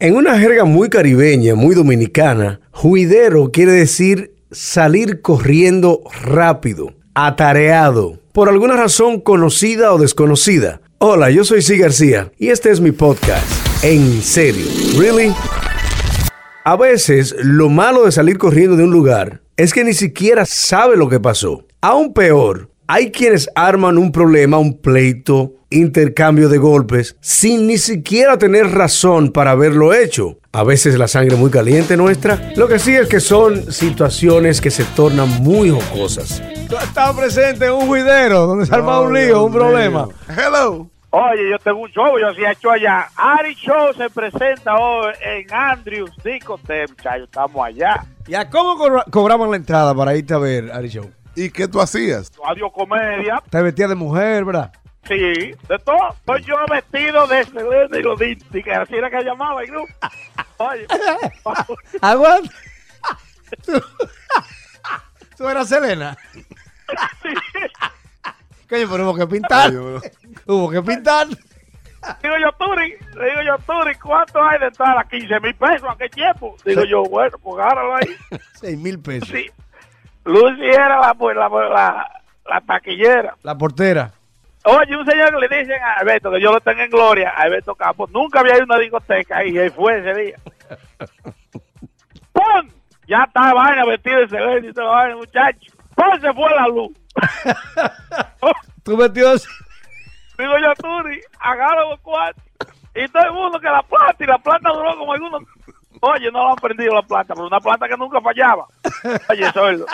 En una jerga muy caribeña, muy dominicana, juidero quiere decir salir corriendo rápido, atareado, por alguna razón conocida o desconocida. Hola, yo soy C. García y este es mi podcast. En serio, ¿really? A veces lo malo de salir corriendo de un lugar es que ni siquiera sabe lo que pasó. Aún peor, hay quienes arman un problema, un pleito, intercambio de golpes, sin ni siquiera tener razón para haberlo hecho. A veces la sangre muy caliente nuestra. Lo que sí es que son situaciones que se tornan muy jocosas. Tú has estado presente en un juidero donde se arma un lío, un problema. Hello. Oye, yo tengo un show, yo sí he hecho allá. Ari Show se presenta hoy en Andrews Discotheque, muchachos, estamos allá. ¿Y a cómo cobra- cobraban la entrada para irte a ver Ari Show? ¿Y qué tú hacías? Adiós comedia, Te vestías de mujer, ¿verdad? sí, de todo. Estoy yo vestido de Selena y Godín, y que así era que llamaba el grupo. Oye, Aguanta. ¿Tú, tú eras Selena? Coño, pero hubo que pintar. Hubo que pintar. digo yo, Turi, le digo yo, Turi, ¿cuánto hay de entrada? 15 mil pesos, ¿a qué tiempo? Digo yo, bueno, pues agárralo ahí. Seis mil pesos. Sí. Lucy era la, pues, la, la, la taquillera. La portera. Oye, un señor que le dicen a Alberto, que yo lo tengo en gloria, a Alberto Campos, nunca había ido a una discoteca y él fue ese día. ¡Pum! Ya está vaina vestido de celeste y toda vaina, muchacho. ¡Pum! Se fue la luz. Tú metidos. Digo yo, Turi, agarra los cuartos. Y todo el mundo que la plata, y la plata duró como algunos. Oye, no lo han prendido la plata, pero una plata que nunca fallaba. Oye, sordo.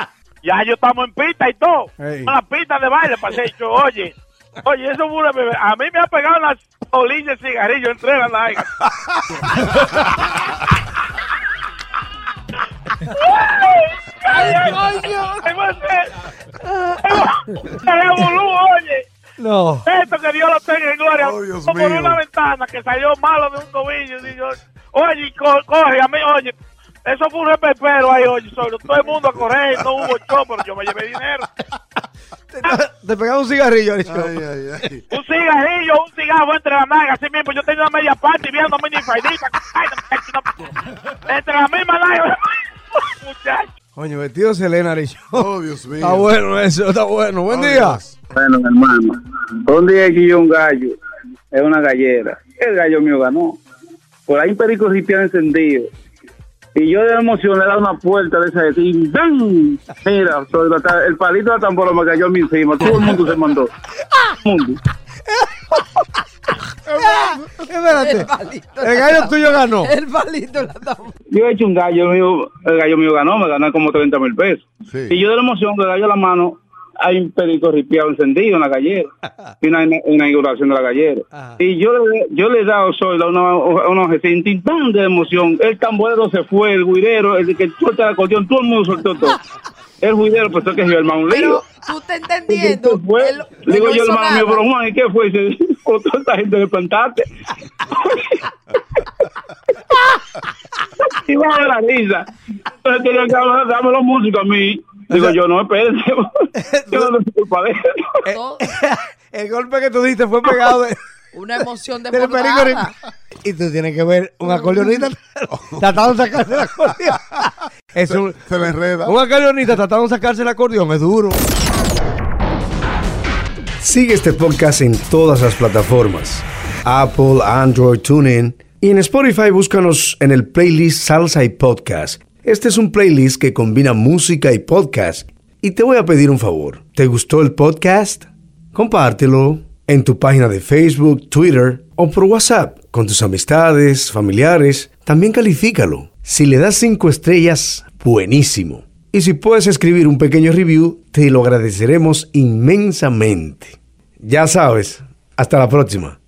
Ya yo estamos en pista y todo. Ey. Una pista de baile, pasé yo, oye. Oye, eso fue una bebé. A mí me ha pegado las bolillas de cigarrillo entre las nalgas. ¡Ay, coño! oye! No. Esto que Dios lo tenga en gloria. Oh, Dios por mío. una ventana que salió malo de un tobillo. Digo, oye, co- coge a mí, oye. Eso fue un repepero ahí, oye. Solo todo el mundo a correr, no hubo show, pero yo me llevé dinero. Te, te pegaba un cigarrillo. Ay, ay, ay. Un cigarrillo, un cigarro entre las nalgas, así mismo. Yo tenía una media parte viendo mini faidita. Entre las mismas nalgas. Muchacho. Coño, vestido de Selena, Ari Show. Oh, Dios mío. Está bueno eso, está bueno. Buen Oh, día. Dios. Bueno, mi hermano, un día que yo un gallo, es una gallera. El gallo mío ganó. Por ahí un perico ripiado encendido. Y yo de emoción le una puerta de esa de y ¡bam! Mira, sobre la el palito de la tambora me cayó a mí encima. Todo el mundo se mandó. Todo el mundo. Espérate. El gallo tuyo ganó. El palito la damos. Yo he hecho un gallo mío, el gallo mío ganó, me gané como 30 mil pesos. Sí. Y yo de la emoción le doy la mano, hay un perico ripiado encendido en la gallera. y una, una inauguración de la gallera. Ajá. Y yo, le- yo le he dado soy una, una, una tan de emoción. El tamborero se fue, el guidero, el que suelta el acordeón, todo el mundo soltó todo. El guidero pensó que armar un lío. Pero tú estás entendiendo. ¿Qué fue? él- él Le digo no yo, hermano mío, nada. pero Juan, ¿y qué fue? Dice, con toda esta gente de plantarte. y va a la risa. Entonces tenía que hablar, dame los músicos a mí. Digo yo, no, espérense. yo no soy culpa de eso. Todo- El golpe que tú diste fue pegado de, Una emoción del perico desbordada. ripiado. Y tú tienes que ver un acordeonista tratando de sacarse el acordeón. Es un, Se le enreda. un acordeonista tratando de sacarse el acordeón, es duro. Sigue este podcast en todas las plataformas. Apple, Android, TuneIn. Y en Spotify búscanos en el playlist Salsa y Podcast. Este es un playlist que combina música y podcast. Y te voy a pedir un favor. ¿Te gustó el podcast? Compártelo en tu página de Facebook, Twitter o por WhatsApp con tus amistades, familiares. También califícalo. Si le das cinco estrellas, buenísimo. Y si puedes escribir un pequeño review, te lo agradeceremos inmensamente. Ya sabes, hasta la próxima.